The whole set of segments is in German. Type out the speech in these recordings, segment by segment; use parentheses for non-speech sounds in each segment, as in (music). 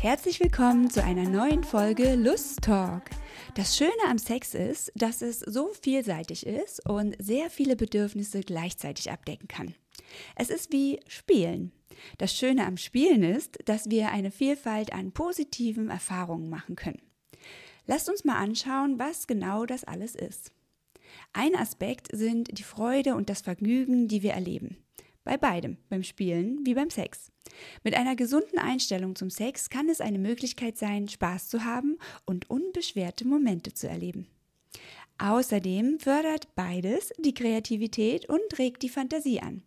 Herzlich willkommen zu einer neuen Folge Lust Talk. Das Schöne am Sex ist, dass es so vielseitig ist und sehr viele Bedürfnisse gleichzeitig abdecken kann. Es ist wie Spielen. Das Schöne am Spielen ist, dass wir eine Vielfalt an positiven Erfahrungen machen können. Lasst uns mal anschauen, was genau das alles ist. Ein Aspekt sind die Freude und das Vergnügen, die wir erleben. Bei beidem, beim Spielen wie beim Sex. Mit einer gesunden Einstellung zum Sex kann es eine Möglichkeit sein, Spaß zu haben und unbeschwerte Momente zu erleben. Außerdem fördert beides die Kreativität und regt die Fantasie an.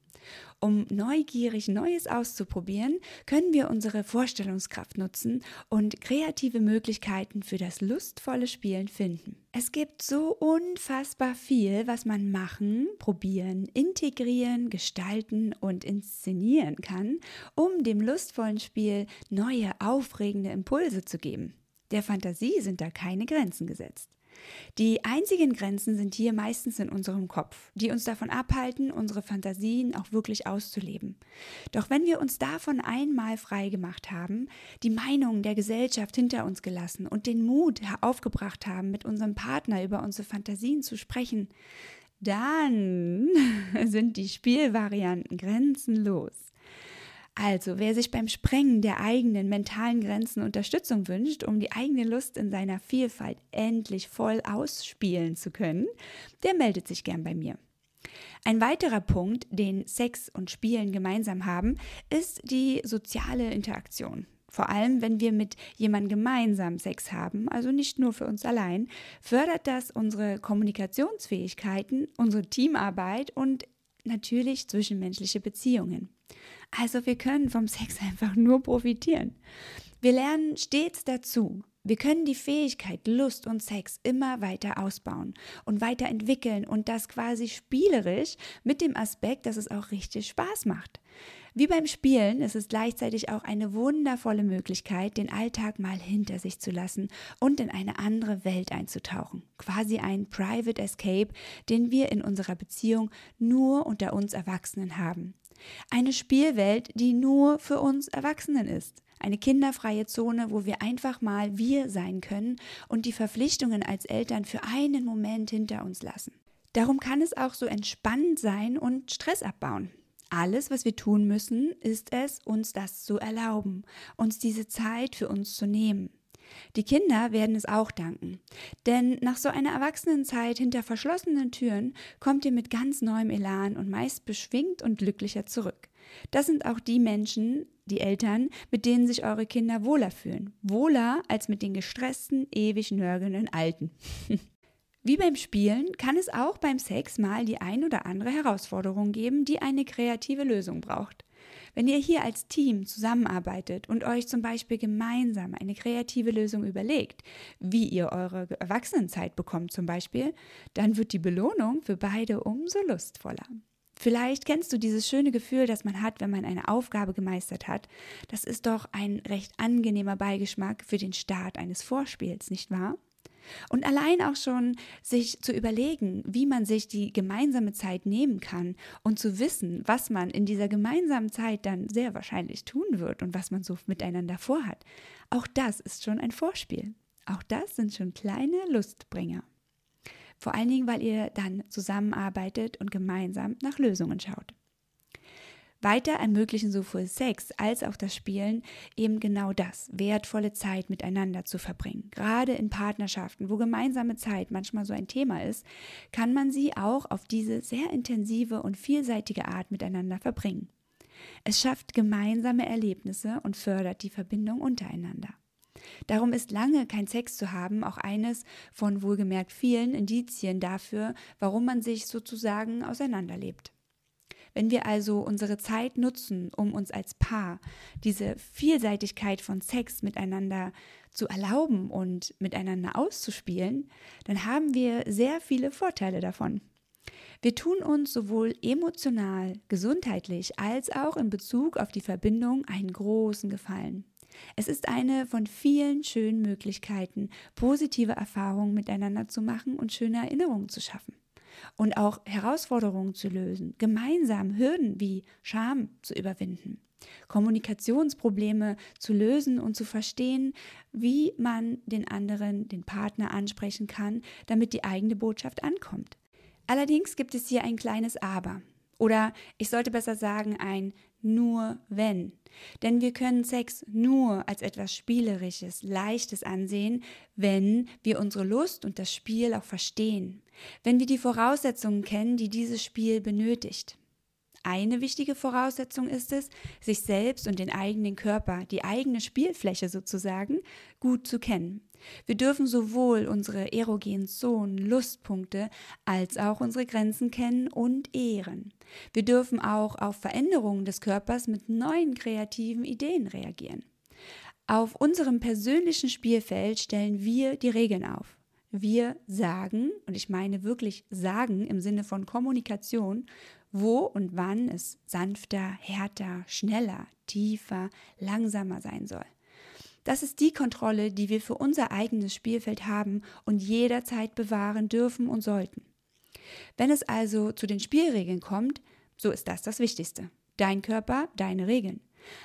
Um neugierig Neues auszuprobieren, können wir unsere Vorstellungskraft nutzen und kreative Möglichkeiten für das lustvolle Spielen finden. Es gibt so unfassbar viel, was man machen, probieren, integrieren, gestalten und inszenieren kann, um dem lustvollen Spiel neue, aufregende Impulse zu geben. Der Fantasie sind da keine Grenzen gesetzt. Die einzigen Grenzen sind hier meistens in unserem Kopf, die uns davon abhalten, unsere Fantasien auch wirklich auszuleben. Doch wenn wir uns davon einmal frei gemacht haben, die Meinung der Gesellschaft hinter uns gelassen und den Mut aufgebracht haben, mit unserem Partner über unsere Fantasien zu sprechen, dann (laughs) sind die Spielvarianten grenzenlos. Also, wer sich beim Sprengen der eigenen mentalen Grenzen Unterstützung wünscht, um die eigene Lust in seiner Vielfalt endlich voll ausspielen zu können, der meldet sich gern bei mir. Ein weiterer Punkt, den Sex und Spielen gemeinsam haben, ist die soziale Interaktion. Vor allem, wenn wir mit jemandem gemeinsam Sex haben, also nicht nur für uns allein, fördert das unsere Kommunikationsfähigkeiten, unsere Teamarbeit und natürlich zwischenmenschliche Beziehungen. Also wir können vom Sex einfach nur profitieren. Wir lernen stets dazu. Wir können die Fähigkeit Lust und Sex immer weiter ausbauen und weiterentwickeln und das quasi spielerisch mit dem Aspekt, dass es auch richtig Spaß macht. Wie beim Spielen ist es gleichzeitig auch eine wundervolle Möglichkeit, den Alltag mal hinter sich zu lassen und in eine andere Welt einzutauchen. Quasi ein Private Escape, den wir in unserer Beziehung nur unter uns Erwachsenen haben. Eine Spielwelt, die nur für uns Erwachsenen ist. Eine kinderfreie Zone, wo wir einfach mal wir sein können und die Verpflichtungen als Eltern für einen Moment hinter uns lassen. Darum kann es auch so entspannend sein und Stress abbauen. Alles, was wir tun müssen, ist es, uns das zu erlauben, uns diese Zeit für uns zu nehmen. Die Kinder werden es auch danken. Denn nach so einer Erwachsenenzeit hinter verschlossenen Türen kommt ihr mit ganz neuem Elan und meist beschwingt und glücklicher zurück. Das sind auch die Menschen, die Eltern, mit denen sich eure Kinder wohler fühlen. Wohler als mit den gestressten, ewig nörgelnden Alten. (laughs) Wie beim Spielen kann es auch beim Sex mal die ein oder andere Herausforderung geben, die eine kreative Lösung braucht. Wenn ihr hier als Team zusammenarbeitet und euch zum Beispiel gemeinsam eine kreative Lösung überlegt, wie ihr eure Erwachsenenzeit bekommt zum Beispiel, dann wird die Belohnung für beide umso lustvoller. Vielleicht kennst du dieses schöne Gefühl, das man hat, wenn man eine Aufgabe gemeistert hat. Das ist doch ein recht angenehmer Beigeschmack für den Start eines Vorspiels, nicht wahr? Und allein auch schon sich zu überlegen, wie man sich die gemeinsame Zeit nehmen kann und zu wissen, was man in dieser gemeinsamen Zeit dann sehr wahrscheinlich tun wird und was man so miteinander vorhat, auch das ist schon ein Vorspiel. Auch das sind schon kleine Lustbringer. Vor allen Dingen, weil ihr dann zusammenarbeitet und gemeinsam nach Lösungen schaut. Weiter ermöglichen sowohl Sex als auch das Spielen eben genau das, wertvolle Zeit miteinander zu verbringen. Gerade in Partnerschaften, wo gemeinsame Zeit manchmal so ein Thema ist, kann man sie auch auf diese sehr intensive und vielseitige Art miteinander verbringen. Es schafft gemeinsame Erlebnisse und fördert die Verbindung untereinander. Darum ist lange kein Sex zu haben auch eines von wohlgemerkt vielen Indizien dafür, warum man sich sozusagen auseinanderlebt. Wenn wir also unsere Zeit nutzen, um uns als Paar diese Vielseitigkeit von Sex miteinander zu erlauben und miteinander auszuspielen, dann haben wir sehr viele Vorteile davon. Wir tun uns sowohl emotional, gesundheitlich als auch in Bezug auf die Verbindung einen großen Gefallen. Es ist eine von vielen schönen Möglichkeiten, positive Erfahrungen miteinander zu machen und schöne Erinnerungen zu schaffen und auch Herausforderungen zu lösen, gemeinsam Hürden wie Scham zu überwinden, Kommunikationsprobleme zu lösen und zu verstehen, wie man den anderen, den Partner ansprechen kann, damit die eigene Botschaft ankommt. Allerdings gibt es hier ein kleines Aber. Oder ich sollte besser sagen, ein nur wenn. Denn wir können Sex nur als etwas Spielerisches, Leichtes ansehen, wenn wir unsere Lust und das Spiel auch verstehen, wenn wir die Voraussetzungen kennen, die dieses Spiel benötigt. Eine wichtige Voraussetzung ist es, sich selbst und den eigenen Körper, die eigene Spielfläche sozusagen, gut zu kennen. Wir dürfen sowohl unsere erogenen Zonen, Lustpunkte, als auch unsere Grenzen kennen und ehren. Wir dürfen auch auf Veränderungen des Körpers mit neuen kreativen Ideen reagieren. Auf unserem persönlichen Spielfeld stellen wir die Regeln auf. Wir sagen, und ich meine wirklich sagen im Sinne von Kommunikation, wo und wann es sanfter, härter, schneller, tiefer, langsamer sein soll. Das ist die Kontrolle, die wir für unser eigenes Spielfeld haben und jederzeit bewahren dürfen und sollten. Wenn es also zu den Spielregeln kommt, so ist das das Wichtigste. Dein Körper, deine Regeln.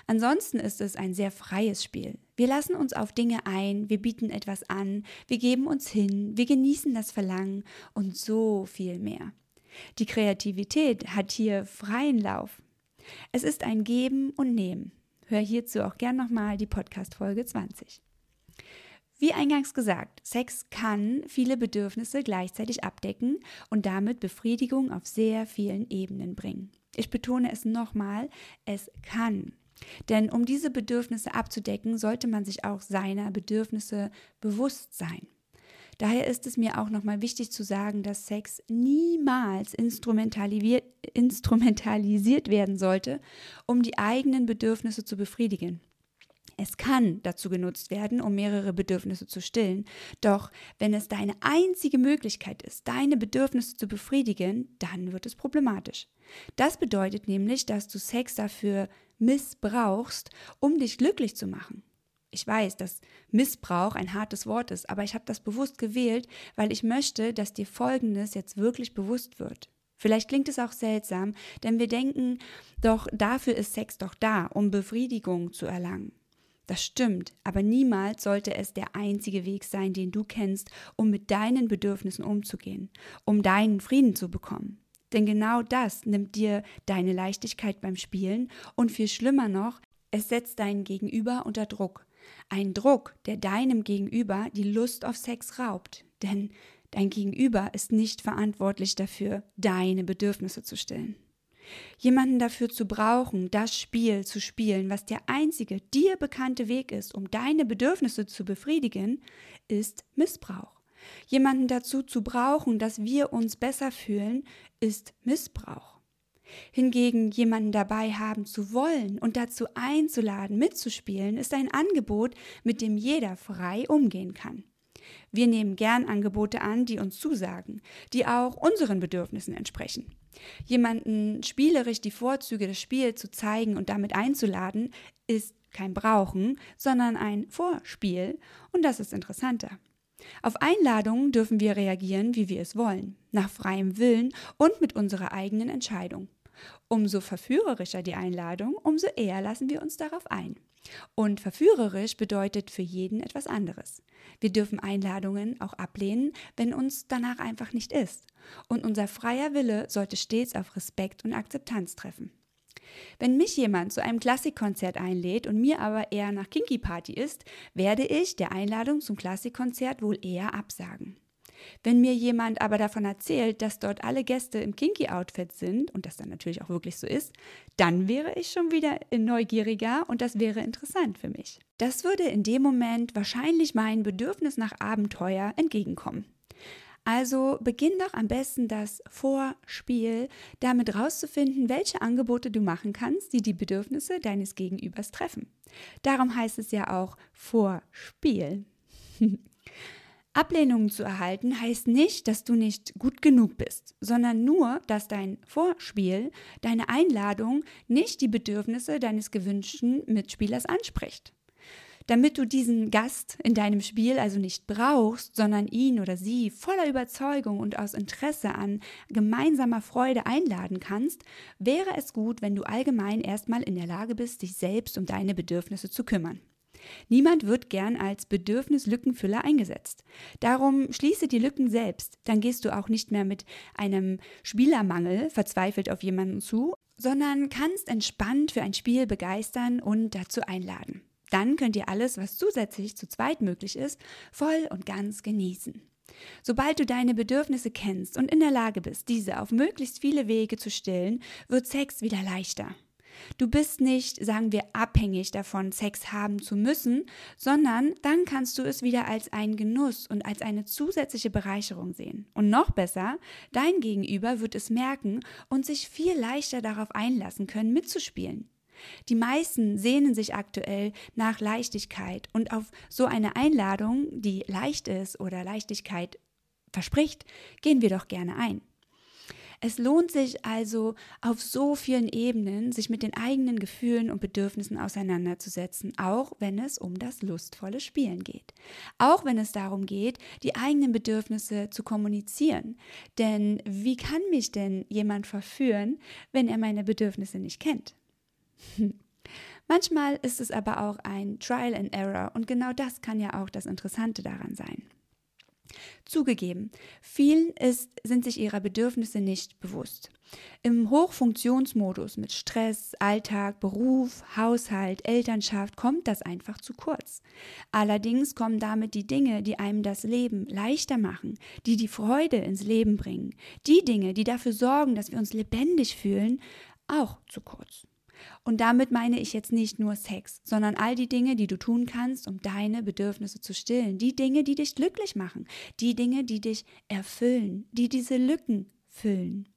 Ansonsten ist es ein sehr freies Spiel. Wir lassen uns auf Dinge ein, wir bieten etwas an, wir geben uns hin, wir genießen das Verlangen und so viel mehr. Die Kreativität hat hier freien Lauf. Es ist ein Geben und Nehmen. Hör hierzu auch gern nochmal die Podcast-Folge 20. Wie eingangs gesagt, Sex kann viele Bedürfnisse gleichzeitig abdecken und damit Befriedigung auf sehr vielen Ebenen bringen. Ich betone es nochmal, es kann. Denn um diese Bedürfnisse abzudecken, sollte man sich auch seiner Bedürfnisse bewusst sein. Daher ist es mir auch nochmal wichtig zu sagen, dass Sex niemals instrumentalisiert, werden sollte, um die eigenen Bedürfnisse zu befriedigen. Es kann dazu genutzt werden, um mehrere Bedürfnisse zu stillen. Doch wenn es deine einzige Möglichkeit ist, deine Bedürfnisse zu befriedigen, dann wird es problematisch. Das bedeutet nämlich, dass du Sex dafür missbrauchst, um dich glücklich zu machen. Ich weiß, dass Missbrauch ein hartes Wort ist, aber ich habe das bewusst gewählt, weil ich möchte, dass dir Folgendes jetzt wirklich bewusst wird. Vielleicht klingt es auch seltsam, denn wir denken doch, dafür ist Sex doch da, um Befriedigung zu erlangen. Das stimmt, aber niemals sollte es der einzige Weg sein, den du kennst, um mit deinen Bedürfnissen umzugehen, um deinen Frieden zu bekommen. Denn genau das nimmt dir deine Leichtigkeit beim Spielen und viel schlimmer noch, es setzt deinen Gegenüber unter Druck. Ein Druck, der deinem Gegenüber die Lust auf Sex raubt. Denn dein Gegenüber ist nicht verantwortlich dafür, deine Bedürfnisse zu stillen. Jemanden dafür zu brauchen, das Spiel zu spielen, was der einzige dir bekannte Weg ist, um deine Bedürfnisse zu befriedigen, ist Missbrauch. Jemanden dazu zu brauchen, dass wir uns besser fühlen, ist Missbrauch. Hingegen jemanden dabei haben zu wollen und dazu einzuladen, mitzuspielen, ist ein Angebot, mit dem jeder frei umgehen kann. Wir nehmen gern Angebote an, die uns zusagen, die auch unseren Bedürfnissen entsprechen. Jemanden spielerisch die Vorzüge des Spiels zu zeigen und damit einzuladen, ist kein Brauchen, sondern ein Vorspiel und das ist interessanter. Auf Einladungen dürfen wir reagieren, wie wir es wollen, nach freiem Willen und mit unserer eigenen Entscheidung. Umso verführerischer die Einladung, umso eher lassen wir uns darauf ein. Und verführerisch bedeutet für jeden etwas anderes. Wir dürfen Einladungen auch ablehnen, wenn uns danach einfach nicht ist. Und unser freier Wille sollte stets auf Respekt und Akzeptanz treffen. Wenn mich jemand zu einem Klassikkonzert einlädt und mir aber eher nach Kinky Party ist, werde ich der Einladung zum Klassikkonzert wohl eher absagen. Wenn mir jemand aber davon erzählt, dass dort alle Gäste im Kinky-Outfit sind und das dann natürlich auch wirklich so ist, dann wäre ich schon wieder neugieriger und das wäre interessant für mich. Das würde in dem Moment wahrscheinlich mein Bedürfnis nach Abenteuer entgegenkommen. Also beginn doch am besten das Vorspiel, damit rauszufinden, welche Angebote du machen kannst, die die Bedürfnisse deines Gegenübers treffen. Darum heißt es ja auch Vorspiel. (laughs) Ablehnungen zu erhalten heißt nicht, dass du nicht gut genug bist, sondern nur, dass dein Vorspiel, deine Einladung nicht die Bedürfnisse deines gewünschten Mitspielers anspricht. Damit du diesen Gast in deinem Spiel also nicht brauchst, sondern ihn oder sie voller Überzeugung und aus Interesse an gemeinsamer Freude einladen kannst, wäre es gut, wenn du allgemein erstmal in der Lage bist, dich selbst um deine Bedürfnisse zu kümmern. Niemand wird gern als Bedürfnislückenfüller eingesetzt. Darum schließe die Lücken selbst, dann gehst du auch nicht mehr mit einem Spielermangel verzweifelt auf jemanden zu, sondern kannst entspannt für ein Spiel begeistern und dazu einladen. Dann könnt ihr alles, was zusätzlich zu zweit möglich ist, voll und ganz genießen. Sobald du deine Bedürfnisse kennst und in der Lage bist, diese auf möglichst viele Wege zu stillen, wird Sex wieder leichter. Du bist nicht, sagen wir, abhängig davon, Sex haben zu müssen, sondern dann kannst du es wieder als einen Genuss und als eine zusätzliche Bereicherung sehen. Und noch besser, dein Gegenüber wird es merken und sich viel leichter darauf einlassen können, mitzuspielen. Die meisten sehnen sich aktuell nach Leichtigkeit und auf so eine Einladung, die leicht ist oder Leichtigkeit verspricht, gehen wir doch gerne ein. Es lohnt sich also auf so vielen Ebenen, sich mit den eigenen Gefühlen und Bedürfnissen auseinanderzusetzen, auch wenn es um das lustvolle Spielen geht. Auch wenn es darum geht, die eigenen Bedürfnisse zu kommunizieren. Denn wie kann mich denn jemand verführen, wenn er meine Bedürfnisse nicht kennt? (laughs) Manchmal ist es aber auch ein Trial and Error und genau das kann ja auch das Interessante daran sein. Zugegeben, vielen ist, sind sich ihrer Bedürfnisse nicht bewusst. Im Hochfunktionsmodus mit Stress, Alltag, Beruf, Haushalt, Elternschaft kommt das einfach zu kurz. Allerdings kommen damit die Dinge, die einem das Leben leichter machen, die die Freude ins Leben bringen, die Dinge, die dafür sorgen, dass wir uns lebendig fühlen, auch zu kurz. Und damit meine ich jetzt nicht nur Sex, sondern all die Dinge, die du tun kannst, um deine Bedürfnisse zu stillen. Die Dinge, die dich glücklich machen. Die Dinge, die dich erfüllen, die diese Lücken füllen.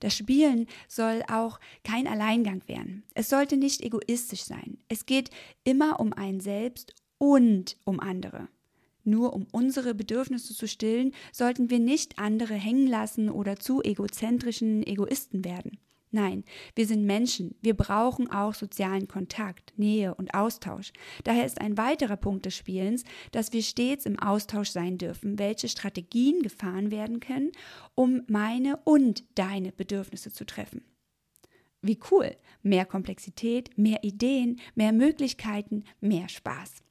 Das Spielen soll auch kein Alleingang werden. Es sollte nicht egoistisch sein. Es geht immer um einen selbst und um andere. Nur um unsere Bedürfnisse zu stillen, sollten wir nicht andere hängen lassen oder zu egozentrischen Egoisten werden. Nein, wir sind Menschen. Wir brauchen auch sozialen Kontakt, Nähe und Austausch. Daher ist ein weiterer Punkt des Spielens, dass wir stets im Austausch sein dürfen, welche Strategien gefahren werden können, um meine und deine Bedürfnisse zu treffen. Wie cool! Mehr Komplexität, mehr Ideen, mehr Möglichkeiten, mehr Spaß.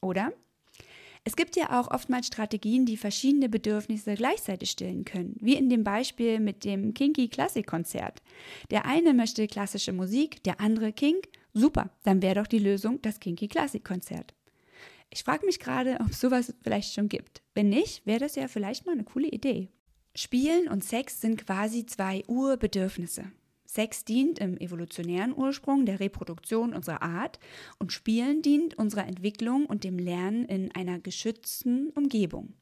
Oder? Es gibt ja auch oftmals Strategien, die verschiedene Bedürfnisse gleichzeitig stillen können, wie in dem Beispiel mit dem Kinky Klassikkonzert. Der eine möchte klassische Musik, der andere Kink. Super, dann wäre doch die Lösung das Kinky Klassikkonzert. Ich frage mich gerade, ob sowas vielleicht schon gibt. Wenn nicht, wäre das ja vielleicht mal eine coole Idee. Spielen und Sex sind quasi zwei Urbedürfnisse. Sex dient im evolutionären Ursprung der Reproduktion unserer Art und Spielen dient unserer Entwicklung und dem Lernen in einer geschützten Umgebung.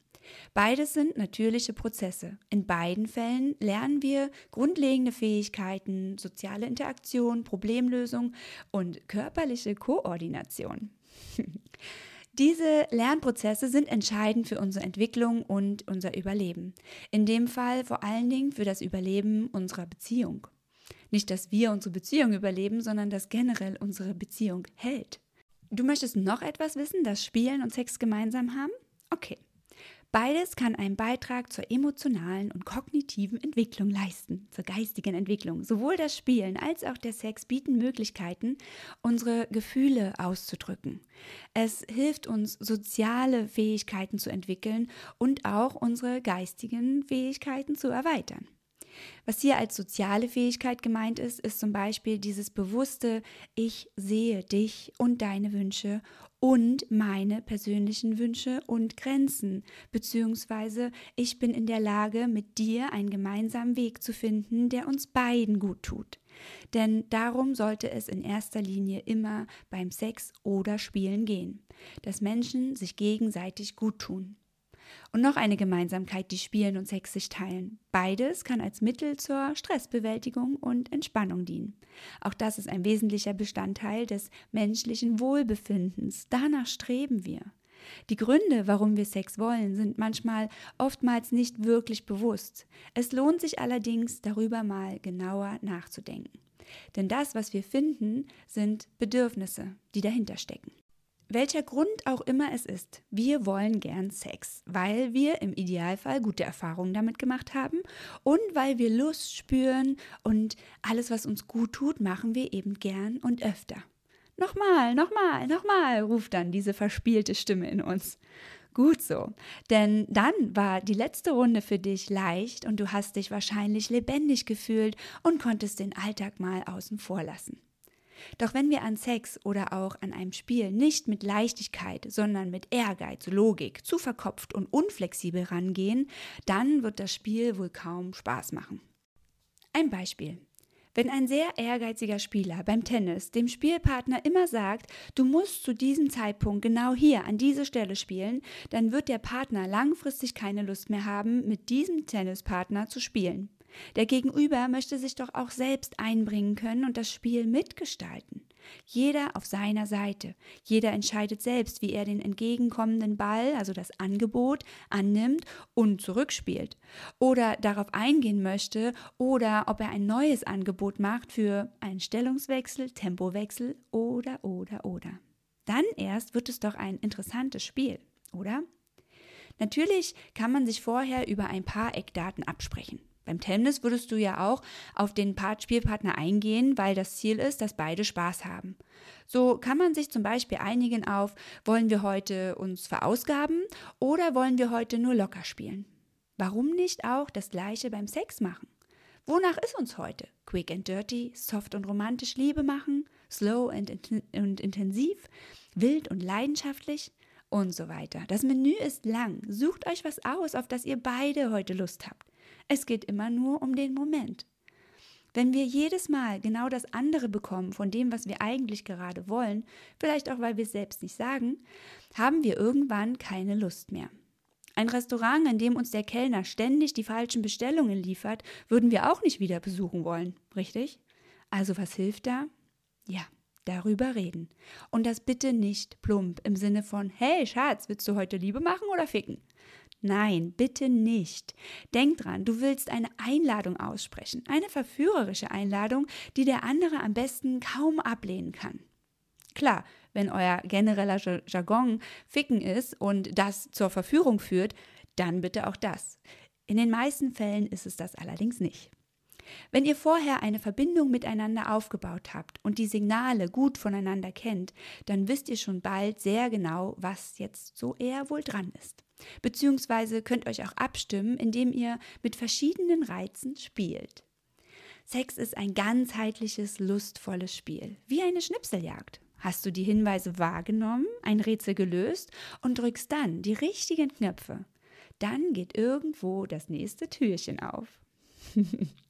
Beides sind natürliche Prozesse. In beiden Fällen lernen wir grundlegende Fähigkeiten, soziale Interaktion, Problemlösung und körperliche Koordination. (laughs) Diese Lernprozesse sind entscheidend für unsere Entwicklung und unser Überleben. In dem Fall vor allen Dingen für das Überleben unserer Beziehung. Nicht, dass wir unsere Beziehung überleben, sondern dass generell unsere Beziehung hält. Du möchtest noch etwas wissen, das Spielen und Sex gemeinsam haben? Okay. Beides kann einen Beitrag zur emotionalen und kognitiven Entwicklung leisten, zur geistigen Entwicklung. Sowohl das Spielen als auch der Sex bieten Möglichkeiten, unsere Gefühle auszudrücken. Es hilft uns, soziale Fähigkeiten zu entwickeln und auch unsere geistigen Fähigkeiten zu erweitern. Was hier als soziale Fähigkeit gemeint ist, ist zum Beispiel dieses bewusste Ich sehe dich und deine Wünsche und meine persönlichen Wünsche und Grenzen, beziehungsweise ich bin in der Lage, mit dir einen gemeinsamen Weg zu finden, der uns beiden gut tut. Denn darum sollte es in erster Linie immer beim Sex oder Spielen gehen, dass Menschen sich gegenseitig gut tun. Und noch eine Gemeinsamkeit, die Spielen und Sex sich teilen. Beides kann als Mittel zur Stressbewältigung und Entspannung dienen. Auch das ist ein wesentlicher Bestandteil des menschlichen Wohlbefindens. Danach streben wir. Die Gründe, warum wir Sex wollen, sind manchmal oftmals nicht wirklich bewusst. Es lohnt sich allerdings, darüber mal genauer nachzudenken. Denn das, was wir finden, sind Bedürfnisse, die dahinter stecken. Welcher Grund auch immer es ist, wir wollen gern Sex, weil wir im Idealfall gute Erfahrungen damit gemacht haben und weil wir Lust spüren und alles, was uns gut tut, machen wir eben gern und öfter. Nochmal, nochmal, nochmal, ruft dann diese verspielte Stimme in uns. Gut so, denn dann war die letzte Runde für dich leicht und du hast dich wahrscheinlich lebendig gefühlt und konntest den Alltag mal außen vor lassen. Doch wenn wir an Sex oder auch an einem Spiel nicht mit Leichtigkeit, sondern mit Ehrgeiz, Logik, zu verkopft und unflexibel rangehen, dann wird das Spiel wohl kaum Spaß machen. Ein Beispiel. Wenn ein sehr ehrgeiziger Spieler beim Tennis dem Spielpartner immer sagt, du musst zu diesem Zeitpunkt genau hier an diese Stelle spielen, dann wird der Partner langfristig keine Lust mehr haben, mit diesem Tennispartner zu spielen. Der Gegenüber möchte sich doch auch selbst einbringen können und das Spiel mitgestalten. Jeder auf seiner Seite. Jeder entscheidet selbst, wie er den entgegenkommenden Ball, also das Angebot, annimmt und zurückspielt. Oder darauf eingehen möchte oder ob er ein neues Angebot macht für einen Stellungswechsel, Tempowechsel oder, oder, oder. Dann erst wird es doch ein interessantes Spiel, oder? Natürlich kann man sich vorher über ein paar Eckdaten absprechen. Beim Tennis würdest du ja auch auf den Part Spielpartner eingehen, weil das Ziel ist, dass beide Spaß haben. So kann man sich zum Beispiel einigen auf, wollen wir heute uns verausgaben oder wollen wir heute nur locker spielen? Warum nicht auch das gleiche beim Sex machen? Wonach ist uns heute? Quick and dirty, soft und romantisch Liebe machen, slow und, und intensiv, wild und leidenschaftlich und so weiter. Das Menü ist lang. Sucht euch was aus, auf das ihr beide heute Lust habt. Es geht immer nur um den Moment. Wenn wir jedes Mal genau das andere bekommen von dem, was wir eigentlich gerade wollen, vielleicht auch weil wir es selbst nicht sagen, haben wir irgendwann keine Lust mehr. Ein Restaurant, in dem uns der Kellner ständig die falschen Bestellungen liefert, würden wir auch nicht wieder besuchen wollen, richtig? Also was hilft da? Ja, darüber reden. Und das bitte nicht plump im Sinne von, hey Schatz, willst du heute Liebe machen oder ficken? Nein, bitte nicht. Denk dran, du willst eine Einladung aussprechen, eine verführerische Einladung, die der andere am besten kaum ablehnen kann. Klar, wenn euer genereller Jargon Ficken ist und das zur Verführung führt, dann bitte auch das. In den meisten Fällen ist es das allerdings nicht. Wenn ihr vorher eine Verbindung miteinander aufgebaut habt und die Signale gut voneinander kennt, dann wisst ihr schon bald sehr genau, was jetzt so eher wohl dran ist. Beziehungsweise könnt euch auch abstimmen, indem ihr mit verschiedenen Reizen spielt. Sex ist ein ganzheitliches, lustvolles Spiel, wie eine Schnipseljagd. Hast du die Hinweise wahrgenommen, ein Rätsel gelöst und drückst dann die richtigen Knöpfe, dann geht irgendwo das nächste Türchen auf. (laughs)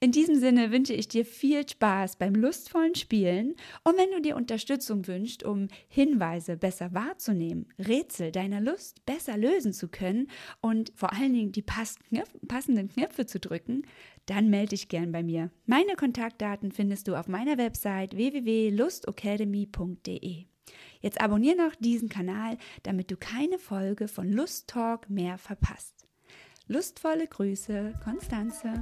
In diesem Sinne wünsche ich dir viel Spaß beim lustvollen Spielen und wenn du dir Unterstützung wünschst, um Hinweise besser wahrzunehmen, Rätsel deiner Lust besser lösen zu können und vor allen Dingen die passenden Knöpfe zu drücken, dann melde dich gern bei mir. Meine Kontaktdaten findest du auf meiner Website www.lustacademy.de. Jetzt abonniere noch diesen Kanal, damit du keine Folge von Lust Talk mehr verpasst. Lustvolle Grüße, Konstanze.